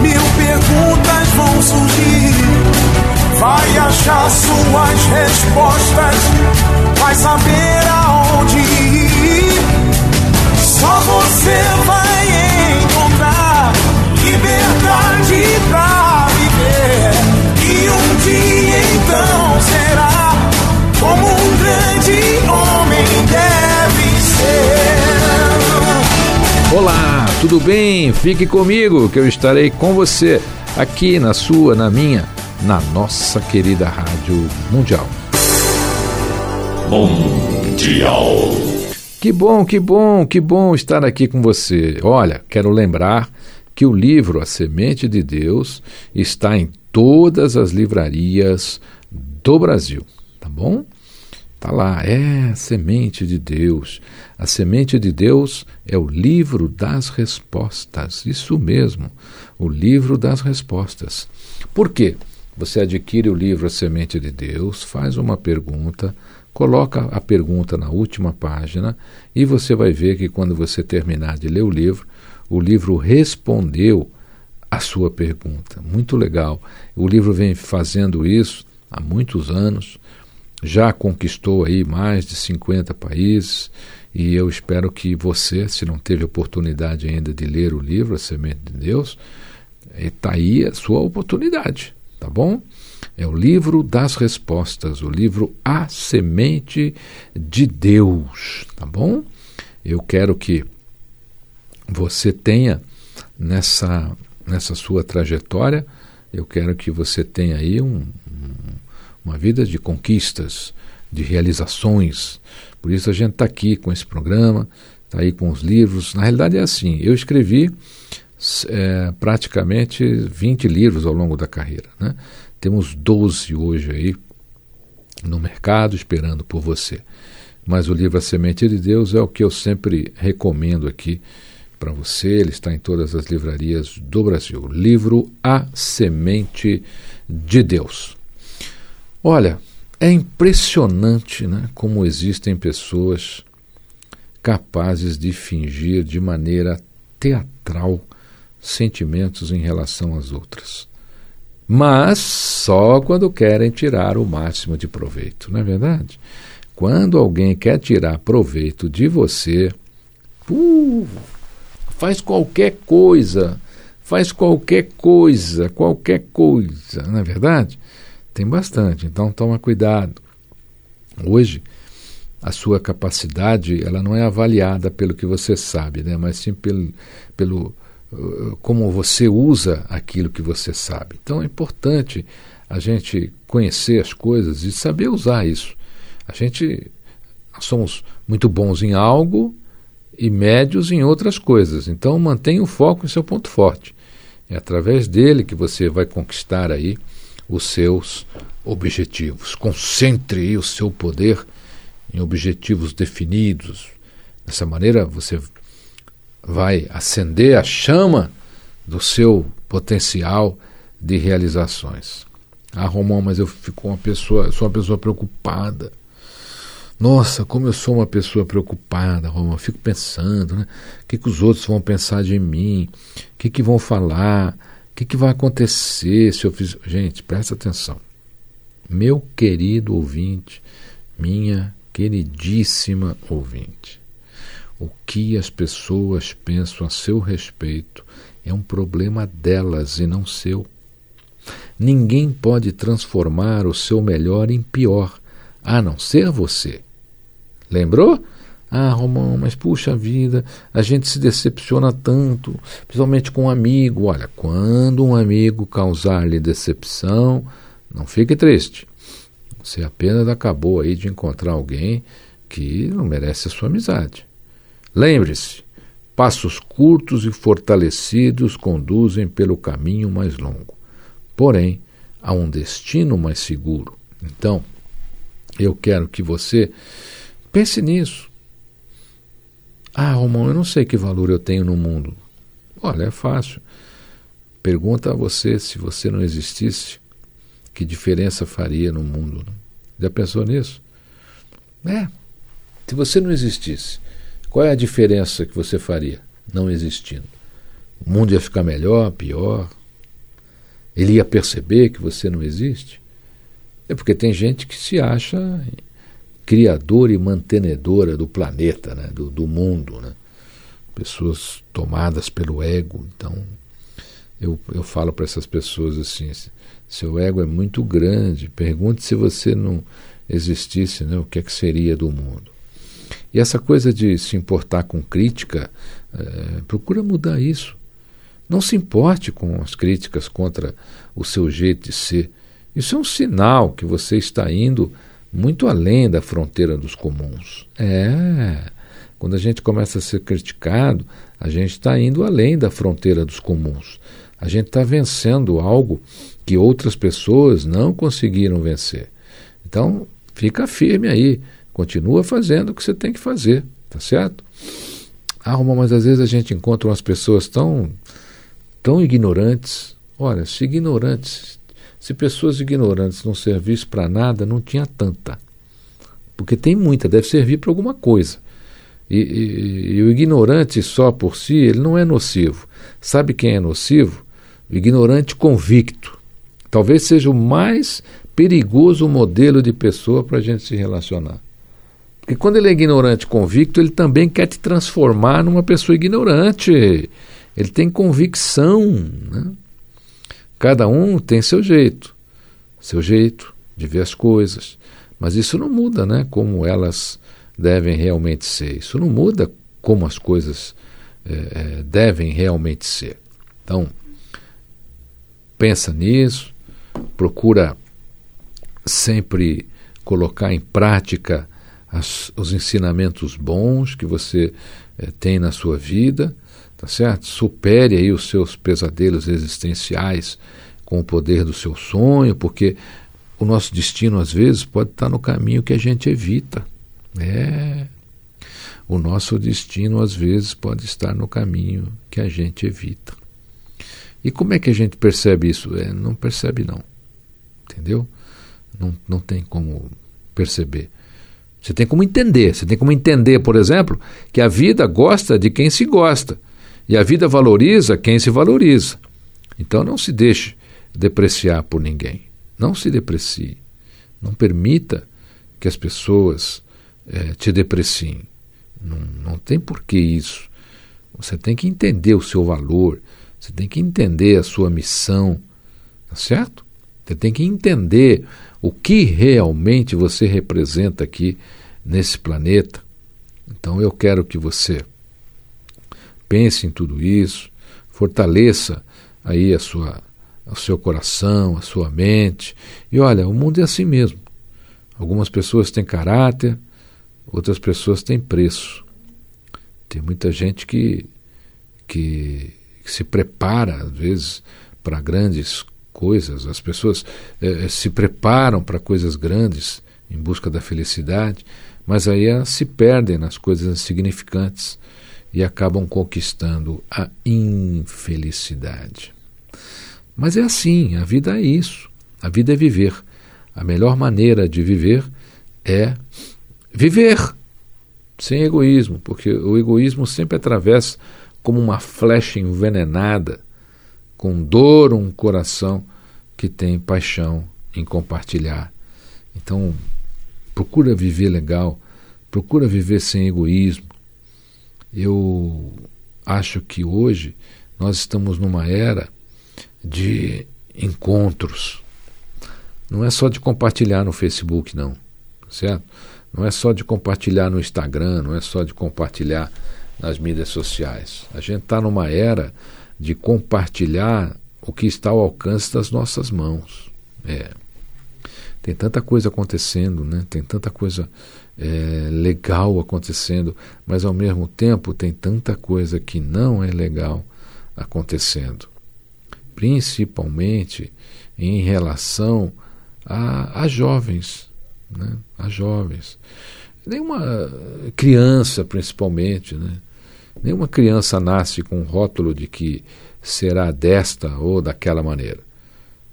Mil perguntas vão surgir. Vai achar suas respostas, vai saber aonde ir. Só você vai tudo bem? Fique comigo que eu estarei com você aqui na sua, na minha, na nossa querida Rádio Mundial. Mundial. Que bom, que bom, que bom estar aqui com você. Olha, quero lembrar que o livro A Semente de Deus está em todas as livrarias do Brasil, tá bom? Tá lá, é a semente de Deus. A semente de Deus é o livro das respostas. Isso mesmo, o livro das respostas. Por quê? Você adquire o livro A Semente de Deus, faz uma pergunta, coloca a pergunta na última página e você vai ver que quando você terminar de ler o livro, o livro respondeu a sua pergunta. Muito legal. O livro vem fazendo isso há muitos anos já conquistou aí mais de 50 países e eu espero que você, se não teve oportunidade ainda de ler o livro A Semente de Deus, está aí a sua oportunidade, tá bom? É o livro das respostas, o livro A Semente de Deus, tá bom? Eu quero que você tenha nessa, nessa sua trajetória, eu quero que você tenha aí um, uma vida de conquistas, de realizações. Por isso a gente está aqui com esse programa, está aí com os livros. Na realidade é assim, eu escrevi é, praticamente 20 livros ao longo da carreira. Né? Temos 12 hoje aí no mercado esperando por você. Mas o livro A Semente de Deus é o que eu sempre recomendo aqui para você. Ele está em todas as livrarias do Brasil. Livro A Semente de Deus. Olha, é impressionante né, como existem pessoas capazes de fingir de maneira teatral sentimentos em relação às outras. Mas só quando querem tirar o máximo de proveito, não é verdade? Quando alguém quer tirar proveito de você, uh, faz qualquer coisa, faz qualquer coisa, qualquer coisa, não é verdade? Tem bastante, então toma cuidado. Hoje, a sua capacidade ela não é avaliada pelo que você sabe, né? mas sim pelo, pelo uh, como você usa aquilo que você sabe. Então é importante a gente conhecer as coisas e saber usar isso. A gente somos muito bons em algo e médios em outras coisas. Então mantenha o foco em seu ponto forte. É através dele que você vai conquistar aí os seus objetivos. Concentre o seu poder em objetivos definidos. Dessa maneira, você vai acender a chama do seu potencial de realizações. Ah, Romão, mas eu fico uma pessoa, sou uma pessoa preocupada. Nossa, como eu sou uma pessoa preocupada, Romão. Fico pensando, né? O que, que os outros vão pensar de mim? O que, que vão falar? O que, que vai acontecer se eu fizer. Gente, presta atenção. Meu querido ouvinte, minha queridíssima ouvinte, o que as pessoas pensam a seu respeito é um problema delas e não seu. Ninguém pode transformar o seu melhor em pior, a não ser você. Lembrou? Ah, Romão, mas puxa vida, a gente se decepciona tanto, principalmente com um amigo. Olha, quando um amigo causar-lhe decepção, não fique triste. Você apenas acabou aí de encontrar alguém que não merece a sua amizade. Lembre-se, passos curtos e fortalecidos conduzem pelo caminho mais longo. Porém, há um destino mais seguro. Então, eu quero que você pense nisso. Ah, Romão, eu não sei que valor eu tenho no mundo. Olha, é fácil. Pergunta a você se você não existisse, que diferença faria no mundo? Já pensou nisso? É. Se você não existisse, qual é a diferença que você faria não existindo? O mundo ia ficar melhor, pior? Ele ia perceber que você não existe? É porque tem gente que se acha criadora e mantenedora do planeta, né? do, do mundo. Né? Pessoas tomadas pelo ego. Então, eu, eu falo para essas pessoas assim: seu ego é muito grande, pergunte se você não existisse, né? o que é que seria do mundo. E essa coisa de se importar com crítica, é, procura mudar isso. Não se importe com as críticas contra o seu jeito de ser. Isso é um sinal que você está indo muito além da fronteira dos comuns. É. Quando a gente começa a ser criticado, a gente está indo além da fronteira dos comuns. A gente está vencendo algo que outras pessoas não conseguiram vencer. Então, fica firme aí. Continua fazendo o que você tem que fazer, tá certo? Ah, mas às vezes a gente encontra umas pessoas tão, tão ignorantes. Olha, se ignorantes se pessoas ignorantes não servissem para nada, não tinha tanta. Porque tem muita, deve servir para alguma coisa. E, e, e, o ignorante só por si, ele não é nocivo. Sabe quem é nocivo? O ignorante convicto. Talvez seja o mais perigoso modelo de pessoa para a gente se relacionar. Porque quando ele é ignorante convicto, ele também quer te transformar numa pessoa ignorante. Ele tem convicção. Né? Cada um tem seu jeito, seu jeito de ver as coisas. Mas isso não muda, né? Como elas devem realmente ser. Isso não muda como as coisas é, devem realmente ser. Então, pensa nisso, procura sempre colocar em prática as, os ensinamentos bons que você é, tem na sua vida tá certo? Supere aí os seus pesadelos existenciais com o poder do seu sonho, porque o nosso destino às vezes pode estar no caminho que a gente evita. É. O nosso destino às vezes pode estar no caminho que a gente evita. E como é que a gente percebe isso? É, não percebe não. Entendeu? Não, não tem como perceber. Você tem como entender. Você tem como entender, por exemplo, que a vida gosta de quem se gosta. E a vida valoriza quem se valoriza. Então não se deixe depreciar por ninguém. Não se deprecie. Não permita que as pessoas é, te depreciem. Não, não tem por que isso. Você tem que entender o seu valor, você tem que entender a sua missão, tá certo? Você tem que entender o que realmente você representa aqui nesse planeta. Então eu quero que você pense em tudo isso, fortaleça aí a sua, o seu coração, a sua mente. E olha, o mundo é assim mesmo. Algumas pessoas têm caráter, outras pessoas têm preço. Tem muita gente que, que, que se prepara, às vezes, para grandes coisas. As pessoas eh, se preparam para coisas grandes em busca da felicidade, mas aí elas se perdem nas coisas insignificantes e acabam conquistando a infelicidade. Mas é assim, a vida é isso. A vida é viver. A melhor maneira de viver é viver sem egoísmo, porque o egoísmo sempre atravessa como uma flecha envenenada, com dor um coração que tem paixão em compartilhar. Então, procura viver legal, procura viver sem egoísmo, eu acho que hoje nós estamos numa era de encontros. Não é só de compartilhar no Facebook, não, certo? não é só de compartilhar no Instagram, não é só de compartilhar nas mídias sociais. A gente está numa era de compartilhar o que está ao alcance das nossas mãos. É. Tem tanta coisa acontecendo, né? tem tanta coisa é, legal acontecendo, mas ao mesmo tempo tem tanta coisa que não é legal acontecendo. Principalmente em relação a, a jovens. Né? A jovens. Nenhuma criança, principalmente. Né? Nenhuma criança nasce com um rótulo de que será desta ou daquela maneira.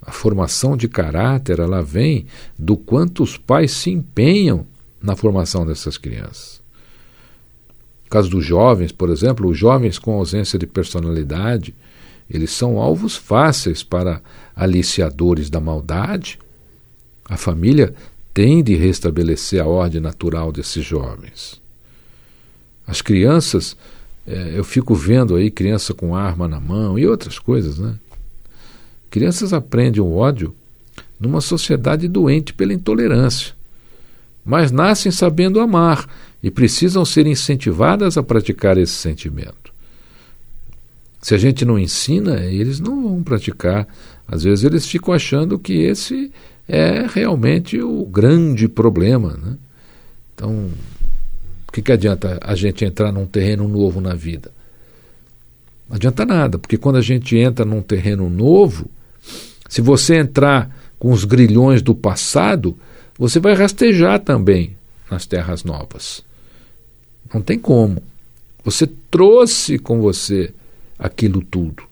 A formação de caráter ela vem do quanto os pais se empenham na formação dessas crianças. No caso dos jovens, por exemplo, os jovens com ausência de personalidade, eles são alvos fáceis para aliciadores da maldade. A família tem de restabelecer a ordem natural desses jovens. As crianças, é, eu fico vendo aí criança com arma na mão e outras coisas, né? Crianças aprendem o ódio numa sociedade doente pela intolerância mas nascem sabendo amar e precisam ser incentivadas a praticar esse sentimento. Se a gente não ensina, eles não vão praticar. Às vezes eles ficam achando que esse é realmente o grande problema. Né? Então, o que, que adianta a gente entrar num terreno novo na vida? Não adianta nada, porque quando a gente entra num terreno novo, se você entrar com os grilhões do passado, você vai rastejar também nas terras novas. Não tem como. Você trouxe com você aquilo tudo.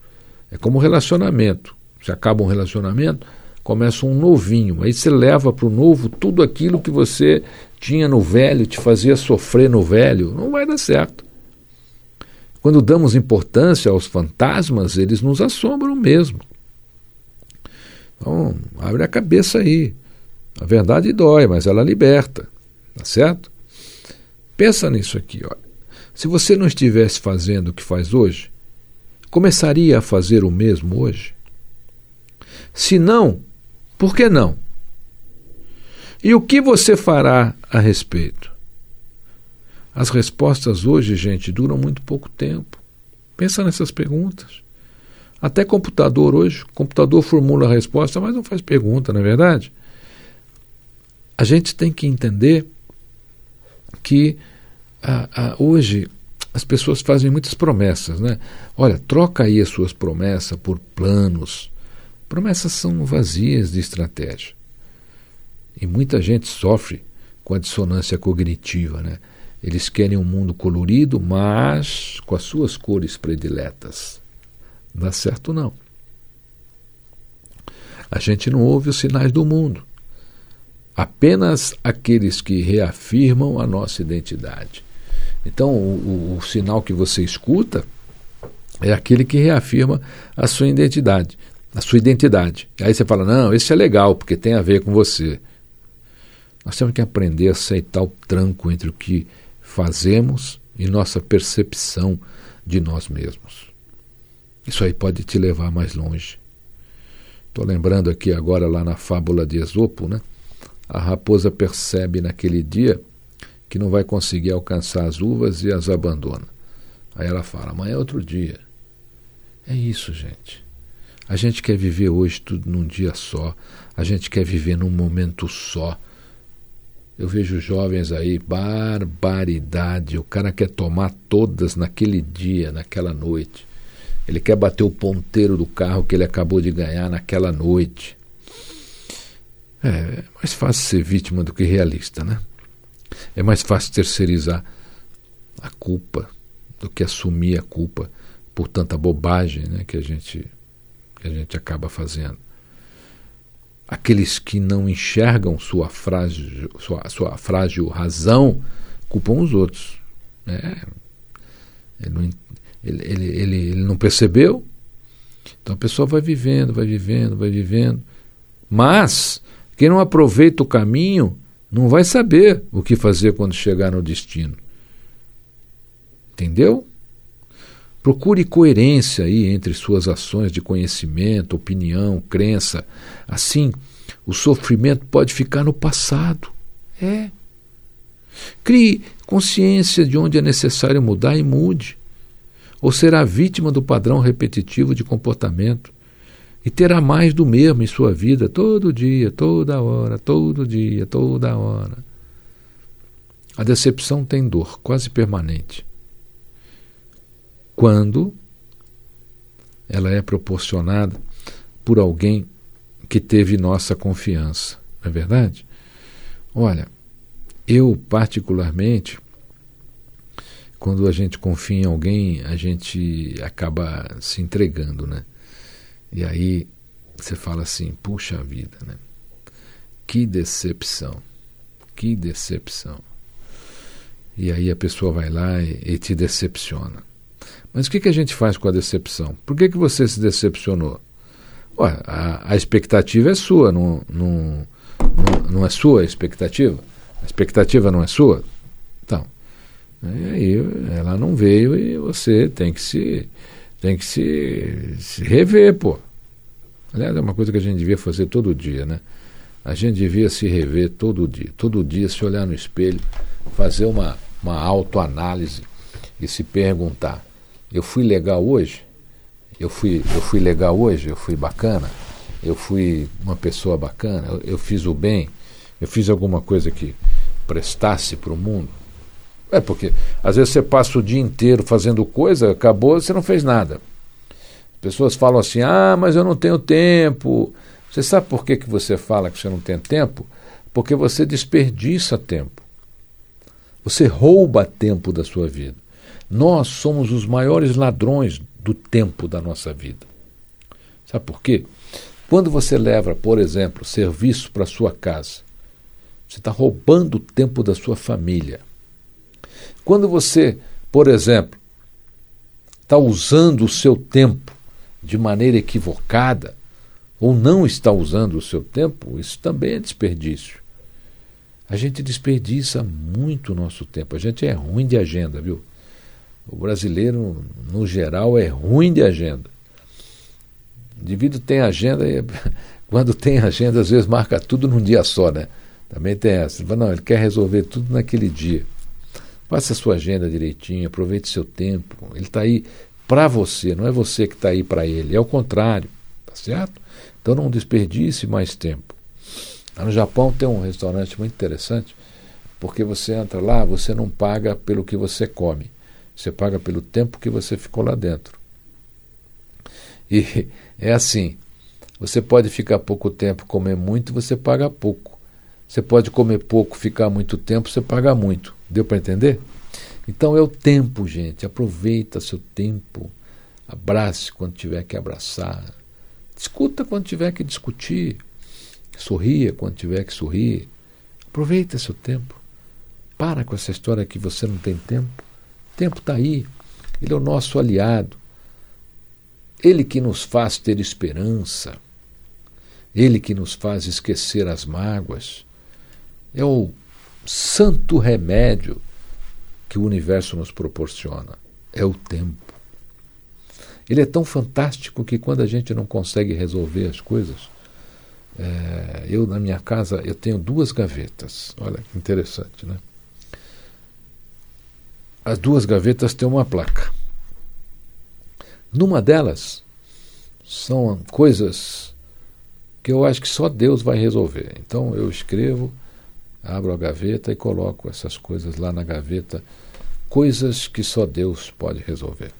É como relacionamento. Você acaba um relacionamento, começa um novinho. Aí você leva para o novo tudo aquilo que você tinha no velho, te fazia sofrer no velho. Não vai dar certo. Quando damos importância aos fantasmas, eles nos assombram mesmo. Então, abre a cabeça aí. A verdade dói, mas ela liberta. Tá certo? Pensa nisso aqui, olha. Se você não estivesse fazendo o que faz hoje, começaria a fazer o mesmo hoje? Se não, por que não? E o que você fará a respeito? As respostas hoje, gente, duram muito pouco tempo. Pensa nessas perguntas. Até computador hoje, computador formula a resposta, mas não faz pergunta, não é verdade? A gente tem que entender que hoje as pessoas fazem muitas promessas, né? Olha, troca aí as suas promessas por planos. Promessas são vazias de estratégia. E muita gente sofre com a dissonância cognitiva, né? Eles querem um mundo colorido, mas com as suas cores prediletas. Não dá certo não. A gente não ouve os sinais do mundo apenas aqueles que reafirmam a nossa identidade. Então, o, o, sinal que você escuta é aquele que reafirma a sua identidade, a sua identidade. Aí você fala: "Não, esse é legal porque tem a ver com você". Nós temos que aprender a aceitar o tranco entre o que fazemos e nossa percepção de nós mesmos. Isso aí pode te levar mais longe. Estou lembrando aqui agora lá na fábula de Esopo, né? A raposa percebe naquele dia que não vai conseguir alcançar as uvas e as abandona. Aí ela fala: amanhã é outro dia. É isso, gente. A gente quer viver hoje tudo num dia só. A gente quer viver num momento só. Eu vejo jovens aí, barbaridade. O cara quer tomar todas naquele dia, naquela noite. Ele quer bater o ponteiro do carro que ele acabou de ganhar naquela noite. É mais fácil ser vítima do que realista, né? É mais fácil terceirizar a culpa do que assumir a culpa por tanta bobagem né, que, a gente, que a gente acaba fazendo. Aqueles que não enxergam sua frágil, sua, sua frágil razão culpam os outros. Né? Ele, não, ele, ele, ele, ele não percebeu, então a pessoa vai vivendo, vai vivendo, vai vivendo. Mas quem não aproveita o caminho não vai saber o que fazer quando chegar no destino. Entendeu? Procure coerência aí entre suas ações de conhecimento, opinião, crença. Assim, o sofrimento pode ficar no passado. É. Crie consciência de onde é necessário mudar e mude. Ou será vítima do padrão repetitivo de comportamento e terá mais do mesmo em sua vida todo dia, toda hora, todo dia, toda hora. A decepção tem dor quase permanente. Quando ela é proporcionada por alguém que teve nossa confiança, não é verdade? Olha, eu particularmente, quando a gente confia em alguém, a gente acaba se entregando, né? E aí você fala assim, puxa vida, né? Que decepção, que decepção. E aí a pessoa vai lá e, e te decepciona. Mas o que, que a gente faz com a decepção? Por que, que você se decepcionou? Ué, a, a expectativa é sua, não, não, não, não é sua a expectativa? A expectativa não é sua? Então, e aí ela não veio e você tem que se tem que se, se rever, pô. Aliás, é uma coisa que a gente devia fazer todo dia, né? A gente devia se rever todo dia. Todo dia se olhar no espelho, fazer uma, uma autoanálise e se perguntar: eu fui legal hoje? Eu fui, eu fui legal hoje? Eu fui bacana? Eu fui uma pessoa bacana? Eu, eu fiz o bem? Eu fiz alguma coisa que prestasse para o mundo? É porque às vezes você passa o dia inteiro fazendo coisa, acabou, você não fez nada. Pessoas falam assim: ah, mas eu não tenho tempo. Você sabe por que, que você fala que você não tem tempo? Porque você desperdiça tempo. Você rouba tempo da sua vida. Nós somos os maiores ladrões do tempo da nossa vida. Sabe por quê? Quando você leva, por exemplo, serviço para sua casa, você está roubando o tempo da sua família. Quando você, por exemplo, está usando o seu tempo de maneira equivocada, ou não está usando o seu tempo, isso também é desperdício. A gente desperdiça muito o nosso tempo. A gente é ruim de agenda, viu? O brasileiro, no geral, é ruim de agenda. O indivíduo tem agenda e quando tem agenda, às vezes marca tudo num dia só, né? Também tem essa. Não, ele quer resolver tudo naquele dia. Faça a sua agenda direitinho, aproveite seu tempo. Ele está aí para você, não é você que está aí para ele, é o contrário, tá certo? Então não desperdice mais tempo. No Japão tem um restaurante muito interessante, porque você entra lá, você não paga pelo que você come, você paga pelo tempo que você ficou lá dentro. E é assim, você pode ficar pouco tempo, comer muito, você paga pouco. Você pode comer pouco, ficar muito tempo, você paga muito. Deu para entender? Então é o tempo, gente. Aproveita seu tempo. Abrace quando tiver que abraçar. Discuta quando tiver que discutir. Sorria quando tiver que sorrir. Aproveita seu tempo. Para com essa história que você não tem tempo. O tempo está aí. Ele é o nosso aliado. Ele que nos faz ter esperança. Ele que nos faz esquecer as mágoas. É o santo remédio que o universo nos proporciona. É o tempo. Ele é tão fantástico que quando a gente não consegue resolver as coisas, é, eu na minha casa eu tenho duas gavetas. Olha que interessante, né? As duas gavetas têm uma placa. Numa delas são coisas que eu acho que só Deus vai resolver. Então eu escrevo abro a gaveta e coloco essas coisas lá na gaveta, coisas que só Deus pode resolver.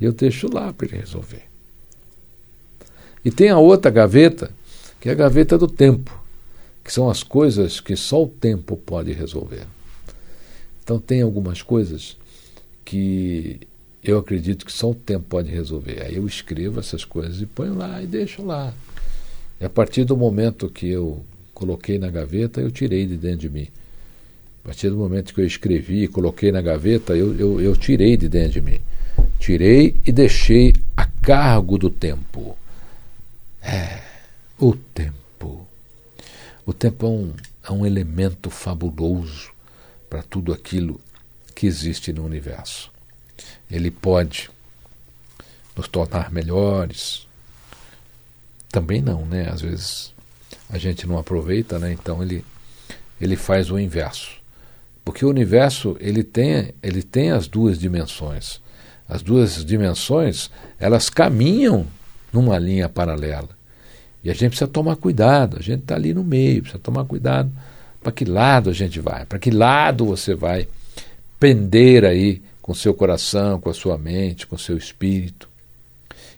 E eu deixo lá para ele resolver. E tem a outra gaveta, que é a gaveta do tempo, que são as coisas que só o tempo pode resolver. Então tem algumas coisas que eu acredito que só o tempo pode resolver. Aí eu escrevo essas coisas e ponho lá e deixo lá. E a partir do momento que eu coloquei na gaveta, eu tirei de dentro de mim. A partir do momento que eu escrevi e coloquei na gaveta, eu, eu, eu tirei de dentro de mim. Tirei e deixei a cargo do tempo. É, o tempo. O tempo é um, é um elemento fabuloso para tudo aquilo que existe no universo. Ele pode nos tornar melhores. Também não, né? Às vezes a gente não aproveita, né? Então ele, ele faz o inverso. Porque o universo ele tem, ele tem as duas dimensões. As duas dimensões elas caminham numa linha paralela. E a gente precisa tomar cuidado, a gente está ali no meio, precisa tomar cuidado para que lado a gente vai, para que lado você vai pender aí com seu coração, com a sua mente, com seu espírito.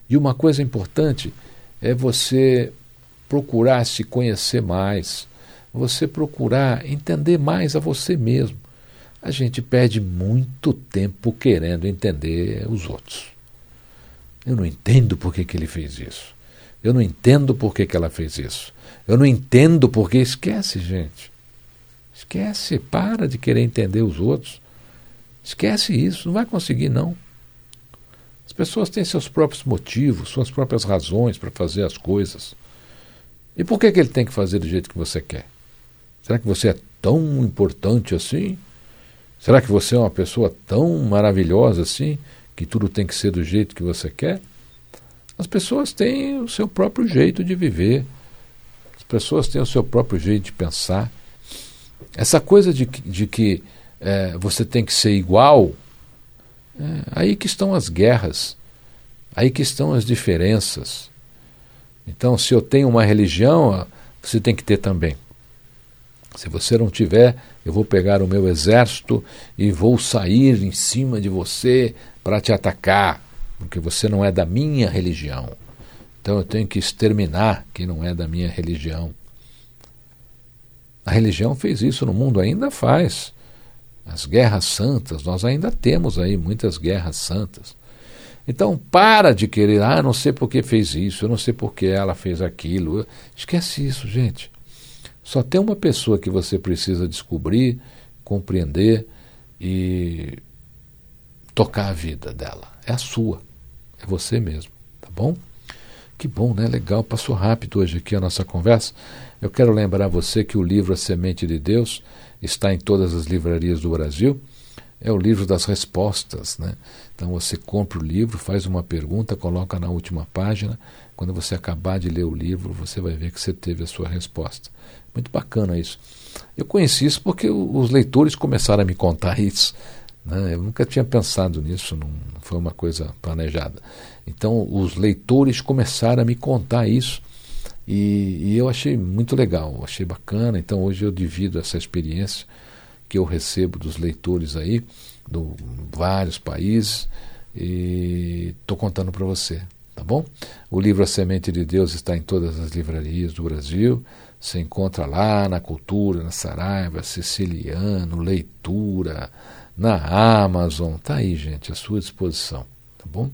E uma coisa importante é você procurar se conhecer mais, você procurar entender mais a você mesmo. A gente perde muito tempo querendo entender os outros. Eu não entendo por que, que ele fez isso. Eu não entendo por que, que ela fez isso. Eu não entendo porque. Esquece, gente. Esquece. Para de querer entender os outros. Esquece isso. Não vai conseguir, não. As pessoas têm seus próprios motivos, suas próprias razões para fazer as coisas. E por que, que ele tem que fazer do jeito que você quer? Será que você é tão importante assim? Será que você é uma pessoa tão maravilhosa assim que tudo tem que ser do jeito que você quer? As pessoas têm o seu próprio jeito de viver, as pessoas têm o seu próprio jeito de pensar. Essa coisa de, de que é, você tem que ser igual, é, aí que estão as guerras, aí que estão as diferenças. Então, se eu tenho uma religião, você tem que ter também. Se você não tiver, eu vou pegar o meu exército e vou sair em cima de você para te atacar porque você não é da minha religião. Então eu tenho que exterminar quem não é da minha religião. A religião fez isso no mundo, ainda faz. As guerras santas, nós ainda temos aí muitas guerras santas. Então para de querer, ah, não sei por que fez isso, eu não sei por que ela fez aquilo. Esquece isso, gente. Só tem uma pessoa que você precisa descobrir, compreender e tocar a vida dela. É a sua. É você mesmo, tá bom? Que bom, né? Legal. Passou rápido hoje aqui a nossa conversa. Eu quero lembrar você que o livro A Semente de Deus está em todas as livrarias do Brasil. É o livro das respostas, né? Então você compra o livro, faz uma pergunta, coloca na última página. Quando você acabar de ler o livro, você vai ver que você teve a sua resposta. Muito bacana isso. Eu conheci isso porque os leitores começaram a me contar isso. Né? Eu nunca tinha pensado nisso, não foi uma coisa planejada. Então, os leitores começaram a me contar isso e, e eu achei muito legal, achei bacana. Então, hoje eu divido essa experiência que eu recebo dos leitores aí, de vários países, e estou contando para você, tá bom? O livro A Semente de Deus está em todas as livrarias do Brasil. Você encontra lá na Cultura, na Saraiva, Siciliano, Leitura, na Amazon. Tá aí, gente, à sua disposição, tá bom?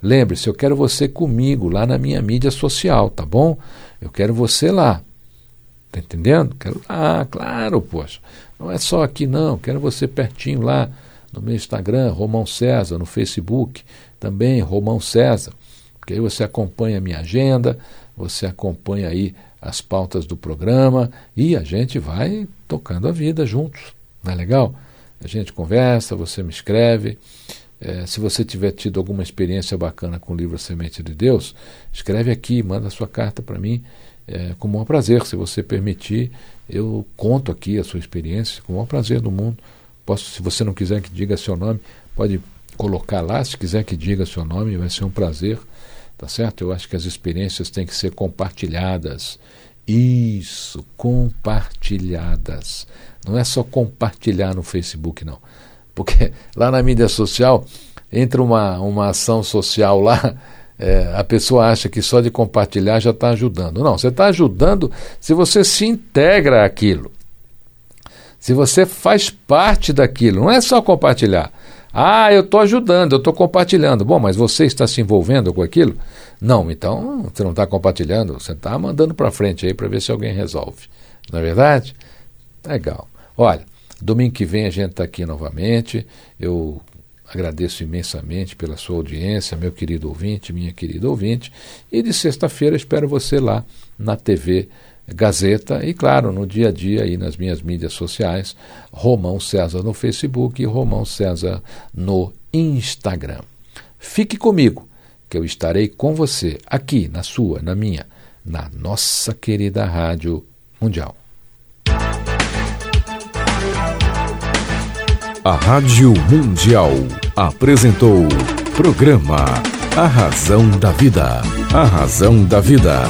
Lembre-se, eu quero você comigo lá na minha mídia social, tá bom? Eu quero você lá. Tá entendendo? Quero lá, claro, poxa. Não é só aqui não, quero você pertinho lá no meu Instagram, Romão César, no Facebook, também Romão César. Porque aí você acompanha a minha agenda, você acompanha aí as pautas do programa e a gente vai tocando a vida juntos. Não é legal? A gente conversa, você me escreve. É, se você tiver tido alguma experiência bacana com o livro Semente de Deus, escreve aqui, manda sua carta para mim, é, com o maior prazer. Se você permitir, eu conto aqui a sua experiência, com o maior prazer do mundo. Posso, se você não quiser que diga seu nome, pode colocar lá. Se quiser que diga seu nome, vai ser um prazer. Tá certo? Eu acho que as experiências têm que ser compartilhadas. Isso, compartilhadas. Não é só compartilhar no Facebook, não. Porque lá na mídia social, entra uma, uma ação social lá, é, a pessoa acha que só de compartilhar já está ajudando. Não, você está ajudando se você se integra aquilo. Se você faz parte daquilo, não é só compartilhar. Ah, eu estou ajudando, eu estou compartilhando. Bom, mas você está se envolvendo com aquilo? Não, então você não está compartilhando, você está mandando para frente aí para ver se alguém resolve. Não é verdade? Legal. Olha, domingo que vem a gente está aqui novamente. Eu agradeço imensamente pela sua audiência, meu querido ouvinte, minha querida ouvinte. E de sexta-feira espero você lá na TV Gazeta e, claro, no dia a dia aí nas minhas mídias sociais, Romão César no Facebook e Romão César no Instagram. Fique comigo, que eu estarei com você aqui na sua, na minha, na nossa querida Rádio Mundial. A Rádio Mundial apresentou programa A Razão da Vida. A Razão da Vida.